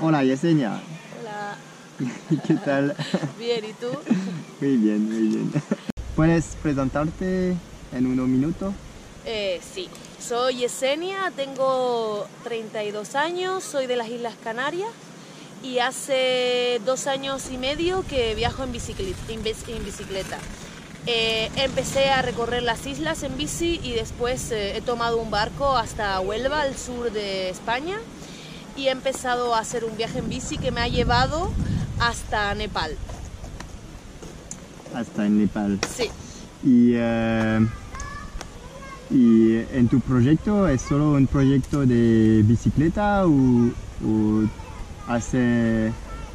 Hola Yesenia, Hola, ¿qué tal? bien, ¿y tú? Muy bien, muy bien. ¿Puedes presentarte en unos minutos? Eh, sí, soy Yesenia, tengo 32 años, soy de las Islas Canarias y hace dos años y medio que viajo en bicicleta. En. Eh, empecé a recorrer las islas en bici y después eh, he tomado un barco hasta Huelva, al sur de España, y he empezado a hacer un viaje en bici que me ha llevado hasta Nepal. Hasta en Nepal. Sí. Y, eh, y en tu proyecto es solo un proyecto de bicicleta o, o hace,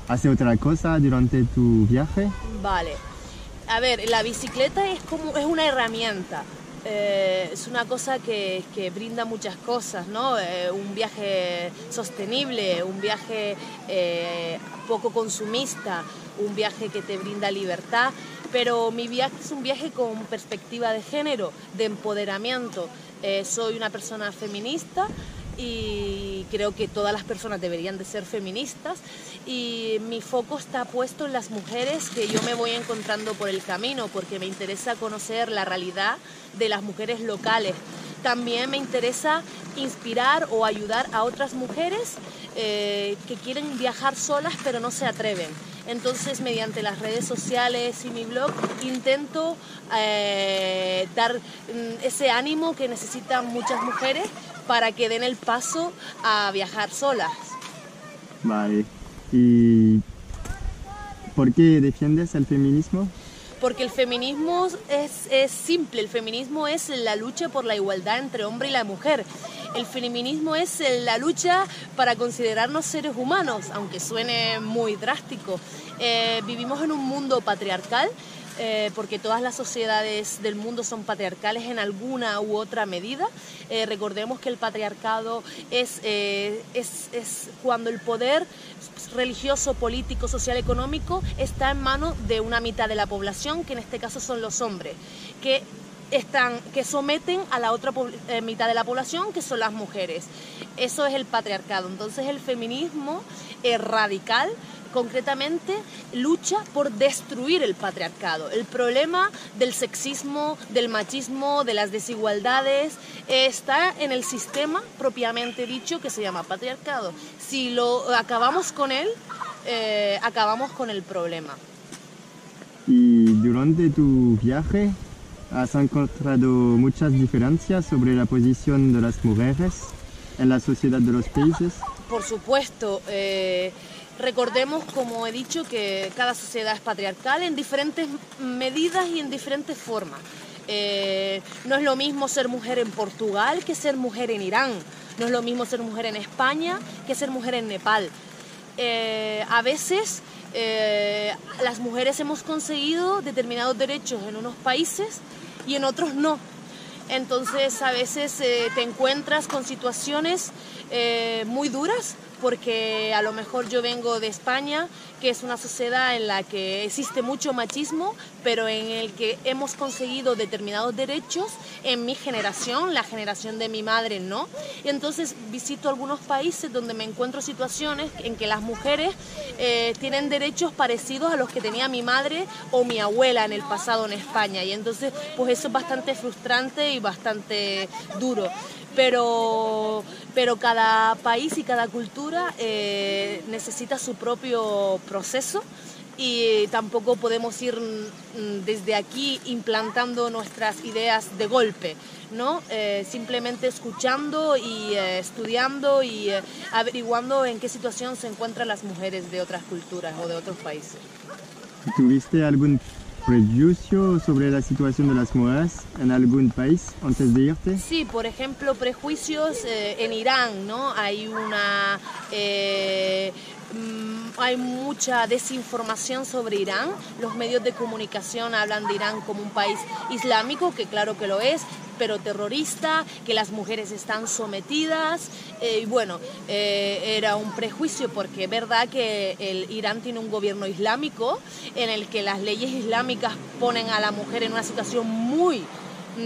hace otra cosa durante tu viaje? Vale. A ver, la bicicleta es como es una herramienta. Eh, es una cosa que, que brinda muchas cosas, ¿no? Eh, un viaje sostenible, un viaje eh, poco consumista, un viaje que te brinda libertad, pero mi viaje es un viaje con perspectiva de género, de empoderamiento. Soy una persona feminista y creo que todas las personas deberían de ser feministas y mi foco está puesto en las mujeres que yo me voy encontrando por el camino porque me interesa conocer la realidad de las mujeres locales. También me interesa inspirar o ayudar a otras mujeres eh, que quieren viajar solas pero no se atreven. Entonces, mediante las redes sociales y mi blog, intento eh, dar mm, ese ánimo que necesitan muchas mujeres para que den el paso a viajar solas. Vale. ¿Y por qué defiendes el feminismo? Porque el feminismo es, es simple, el feminismo es la lucha por la igualdad entre hombre y la mujer. El feminismo es la lucha para considerarnos seres humanos, aunque suene muy drástico. Eh, vivimos en un mundo patriarcal, eh, porque todas las sociedades del mundo son patriarcales en alguna u otra medida. Eh, recordemos que el patriarcado es, eh, es, cuando el poder religioso, político, social, económico está en manos de una mitad de la población, que en este caso son los hombres, que están que someten a la otra mitad de la población que son las mujeres. Eso es el patriarcado. Entonces el feminismo es radical concretamente lucha por destruir el patriarcado. El problema del sexismo, del machismo, de las desigualdades eh, está en el sistema propiamente dicho que se llama patriarcado. Si lo acabamos con él, eh, acabamos con el problema. Y durante tu viaje has encontrado muchas diferencias sobre la posición de las mujeres en la sociedad de los países. Por supuesto, eh, recordemos, como he dicho, que cada sociedad es patriarcal en diferentes medidas y en diferentes formas. Eh, no es lo mismo ser mujer en Portugal que ser mujer en Irán. No es lo mismo ser mujer en España que ser mujer en Nepal. Eh, a veces eh, las mujeres hemos conseguido determinados derechos en unos países y en otros no. Entonces a veces te encuentras con situaciones muy duras porque a lo mejor yo vengo de España, que es una sociedad en la que existe mucho machismo, pero en el que hemos conseguido determinados derechos en mi generación, la generación de mi madre no. Y entonces visito algunos países donde me encuentro situaciones en que las mujeres eh, tienen derechos parecidos a los que tenía mi madre o mi abuela en el pasado en España. Y entonces, pues eso es bastante frustrante y bastante duro. Pero, pero cada país y cada cultura eh, necesita su propio proceso y tampoco podemos ir mm, desde aquí implantando nuestras ideas de golpe, ¿no? Eh, simplemente escuchando y eh, estudiando y eh, averiguando en qué situación se encuentran las mujeres de otras culturas o de otros países. ¿Tuviste algún prejuicio sobre la situación de las mujeres en algún país antes de irte? Sí, por ejemplo, prejuicios eh, en Irán, ¿no? Hay una... eh, mm, hay mucha desinformación sobre Irán. Los medios de comunicación hablan de Irán como un país islámico, que claro que lo es, pero terrorista, que las mujeres están sometidas. eh, y bueno, eh, era un prejuicio porque es verdad que el Irán tiene un gobierno islámico en el que las leyes islámicas ponen a la mujer en una situación muy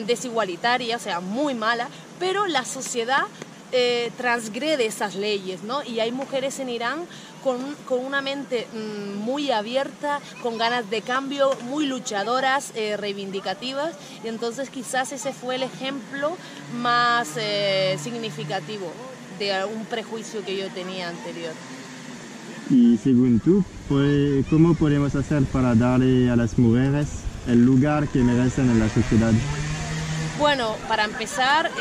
desigualitaria, o sea, muy mala, pero la sociedad eh, transgrede esas leyes, ¿no? Y hay mujeres en Irán con, con una mente mm, muy abierta, con ganas de cambio, muy luchadoras, eh, reivindicativas, y entonces quizás ese fue el ejemplo más eh, significativo de un prejuicio que yo tenía anterior. Y según tú, ¿cómo podemos hacer para darle a las mujeres el lugar que merecen en la sociedad? Bueno, para empezar,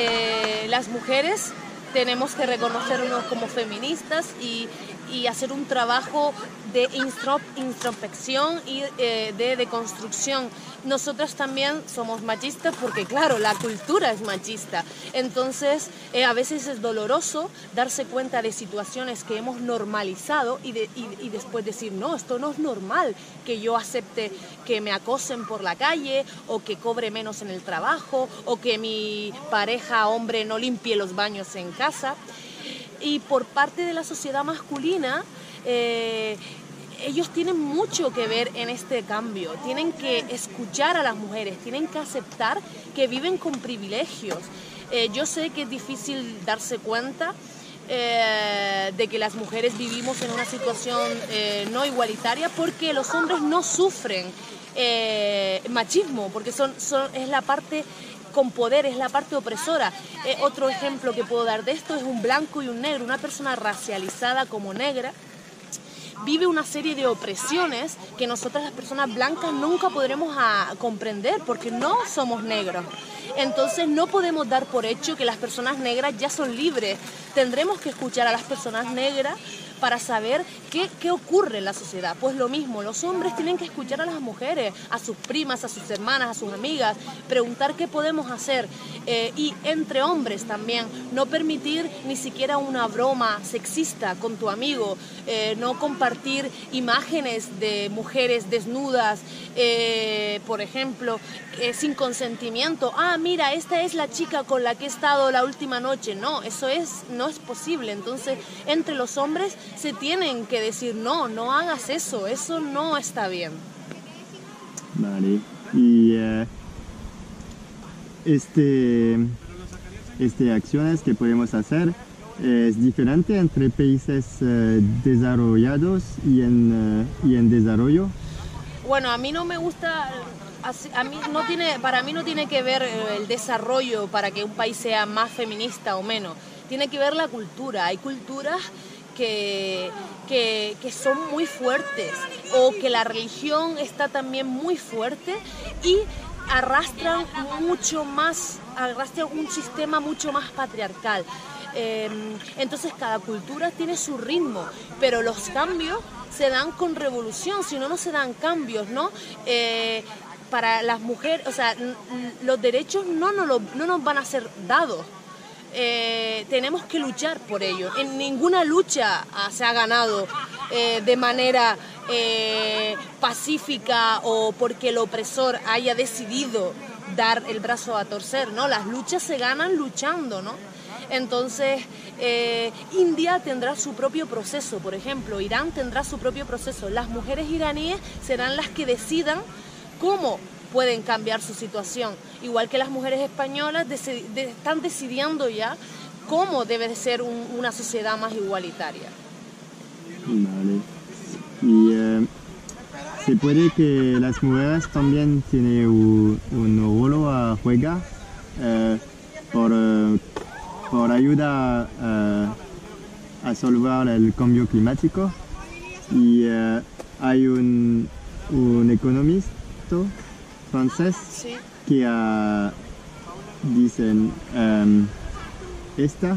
las mujeres tenemos que reconocernos como feministas y, y hacer un trabajo de introspección y eh, de deconstrucción. Nosotras también somos machistas porque, claro, la cultura es machista. Entonces, eh, a veces es doloroso darse cuenta de situaciones que hemos normalizado y, y, después decir, no, esto no es normal que yo acepte que me acosen por la calle o que cobre menos en el trabajo o que mi pareja hombre no limpie los baños en casa. Y por parte de la sociedad masculina, eh, ellos tienen mucho que ver en este cambio, tienen que escuchar a las mujeres, tienen que aceptar que viven con privilegios. Eh, yo sé que es difícil darse cuenta eh, de que las mujeres vivimos en una situación no igualitaria porque los hombres no sufren machismo, porque son, es la parte con poder, es la parte opresora. Eh, otro ejemplo que puedo dar de esto es un blanco y un negro, una persona racializada como negra vive una serie de opresiones que nosotras las personas blancas nunca podremos a comprender porque no somos negros. Entonces no podemos dar por hecho que las personas negras ya son libres. Tendremos que escuchar a las personas negras para saber qué, qué, ocurre en la sociedad. Pues lo mismo, los hombres tienen que escuchar a las mujeres, a sus primas, a sus hermanas, a sus amigas, preguntar qué podemos hacer. Eh, y entre hombres también, no permitir ni siquiera una broma sexista con tu amigo, eh, no compartir imágenes de mujeres desnudas, eh, por ejemplo, sin consentimiento. Ah, mira, esta es la chica con la que he estado la última noche. No, eso es, no es posible. Entonces, entre los hombres se tienen que decir, no, no hagas eso, eso no está bien. Vale. Y uh, este, este acciones que podemos hacer es diferente entre países uh, desarrollados y en, uh, y en desarrollo. Bueno, a mí no me gusta a mí no tiene, para mí no tiene que ver el desarrollo para que un país sea más feminista o menos. Tiene que ver la cultura. Hay culturas que, que, son muy fuertes o que la religión está también muy fuerte y arrastran mucho más, arrastran un sistema mucho más patriarcal. Em, entonces cada cultura tiene su ritmo, pero los cambios se dan con revolución, si no, no se dan cambios, ¿no? Eh, para las mujeres, o sea, los derechos no, no, no nos van a ser dados eh, tenemos que luchar por ello. En ninguna lucha ah, se ha ganado eh, de manera eh, pacífica o porque el opresor haya decidido dar el brazo a torcer, ¿no? Las luchas se ganan luchando, ¿no? Entonces, India tendrá su propio proceso, por ejemplo, Irán tendrá su propio proceso. Las mujeres iraníes serán las que decidan cómo pueden cambiar su situación. Igual que las mujeres españolas están decidiendo ya cómo debe de ser una sociedad más igualitaria. Vale. Y eh, se puede que las mujeres también tienen un, un rol a jugar eh, por, eh, por ayudar a solver el cambio climático. Y hay un, un economista francés que uh, dicen um, esta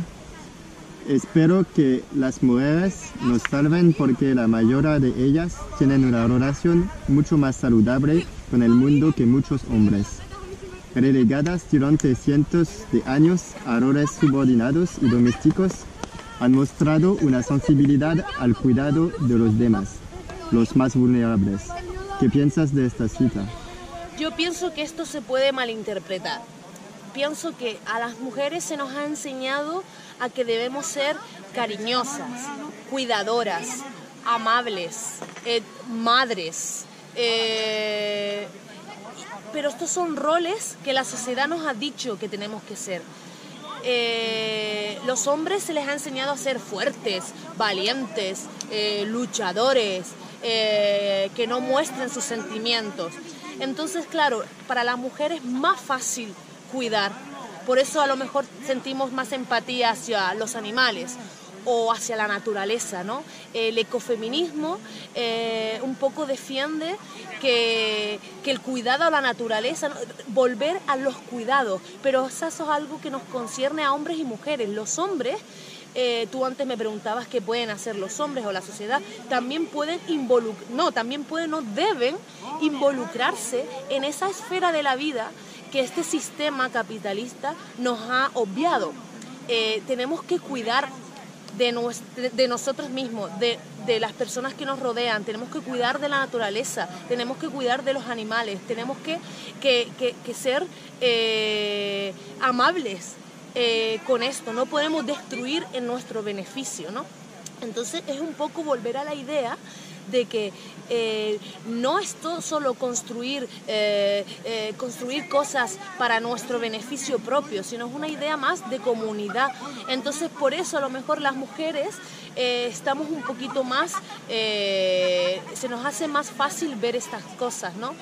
espero que las mujeres nos salven porque la mayoría de ellas tienen una relación mucho más saludable con el mundo que muchos hombres. Relegadas durante cientos de años a roles subordinados y domésticos, han mostrado una sensibilidad al cuidado de los demás, los más vulnerables. ¿Qué piensas de esta cita? Yo pienso que esto se puede malinterpretar. Pienso que a las mujeres se nos ha enseñado a que debemos ser cariñosas, cuidadoras, amables, eh, madres. Eh, pero estos son roles que la sociedad nos ha dicho que tenemos que ser. eh, los hombres se les ha enseñado a ser fuertes, valientes, eh, luchadores, que no muestren sus sentimientos. Entonces, claro, para la mujer es más fácil cuidar. Por eso a lo mejor sentimos más empatía hacia los animales o hacia la naturaleza, ¿no? El ecofeminismo eh, un poco defiende que, el cuidado a la naturaleza, volver a los cuidados, pero eso es algo que nos concierne a hombres y mujeres. Los hombres eh, tú antes me preguntabas qué pueden hacer los hombres o la sociedad, también pueden involucrar, no, también pueden, no deben involucrarse en esa esfera de la vida que este sistema capitalista nos ha obviado. Eh, tenemos que cuidar de, de nosotros mismos, de, las personas que nos rodean, tenemos que cuidar de la naturaleza, tenemos que cuidar de los animales, tenemos que, ser eh, amables eh, con esto, no podemos destruir en nuestro beneficio, ¿no? Entonces es un poco volver a la idea de que eh, no es todo solo construir, eh, construir cosas para nuestro beneficio propio, sino es una idea más de comunidad. Entonces por eso a lo mejor las mujeres estamos un poquito más, se nos hace más fácil ver estas cosas, ¿no?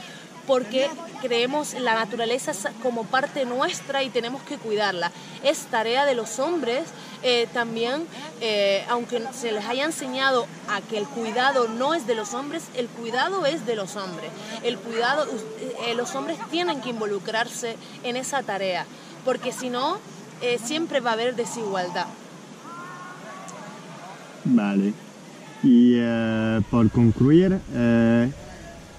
Porque creemos la naturaleza como parte nuestra y tenemos que cuidarla. Es tarea de los hombres eh, también, eh, aunque se les haya enseñado a que el cuidado no es de los hombres, el cuidado es de los hombres. El cuidado, eh, los hombres tienen que involucrarse en esa tarea, porque si no, siempre va a haber desigualdad. Vale. Y por concluir,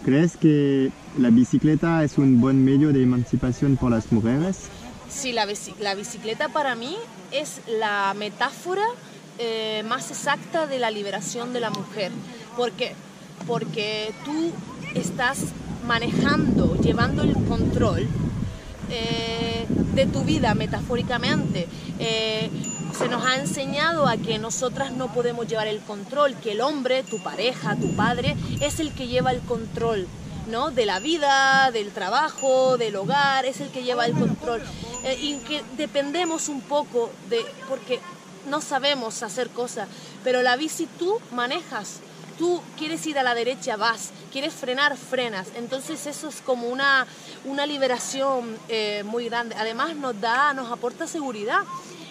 ¿crees que la bicicleta es un buen medio de emancipación por las mujeres? Sí, la, bicicleta para mí es la metáfora eh, más exacta de la liberación de la mujer. ¿Por qué? Porque tú estás manejando, llevando el control eh, de tu vida metafóricamente. Eh, se nos ha enseñado a que nosotras no podemos llevar el control, que el hombre, tu pareja, tu padre, es el que lleva el control ¿no? de la vida, del trabajo, del hogar, es el que lleva el control. Eh, y que dependemos un poco de, porque no sabemos hacer cosas, pero la bici tú manejas. Tú quieres ir a la derecha, vas, quieres frenar, frenas. Entonces eso es como una, una liberación eh, muy grande. Además nos da, nos aporta seguridad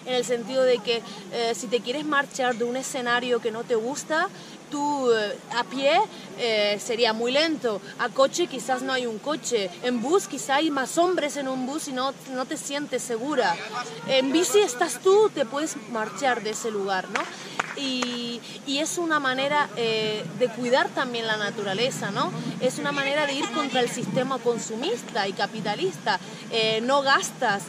en el sentido de que eh, si te quieres marchar de un escenario que no te gusta, tú eh, a pie eh, sería muy lento, a coche quizás no hay un coche, en bus quizás hay más hombres en un bus y no, no te sientes segura. En bici estás tú, te puedes marchar de ese lugar, ¿no? Y, y, es una manera de cuidar también la naturaleza, ¿no? Es una manera de ir contra el sistema consumista y capitalista. no gastas,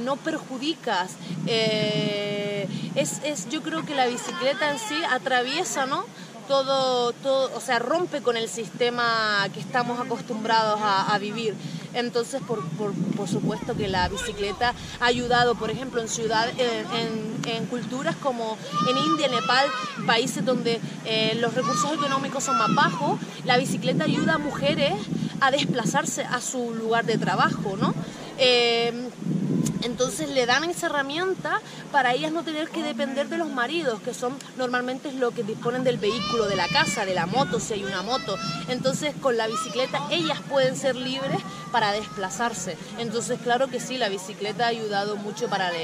no perjudicas, eh, es, yo creo que la bicicleta en sí atraviesa, ¿no? Todo, todo, o sea, rompe con el sistema que estamos acostumbrados a, vivir. Entonces, por, supuesto que la bicicleta ha ayudado, por ejemplo, en ciudades, en, culturas como en India, Nepal, países donde eh, los recursos económicos son más bajos, la bicicleta ayuda a mujeres a desplazarse a su lugar de trabajo, ¿no? Eh, entonces le dan esa herramienta para ellas no tener que depender de los maridos, que son normalmente los que disponen del vehículo, de la casa, de la moto, si hay una moto. Entonces con la bicicleta ellas pueden ser libres para desplazarse. Entonces claro que sí, la bicicleta ha ayudado mucho para la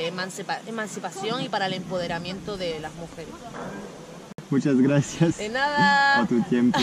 emancipación y para el empoderamiento de las mujeres. Muchas gracias de nada. por tu tiempo.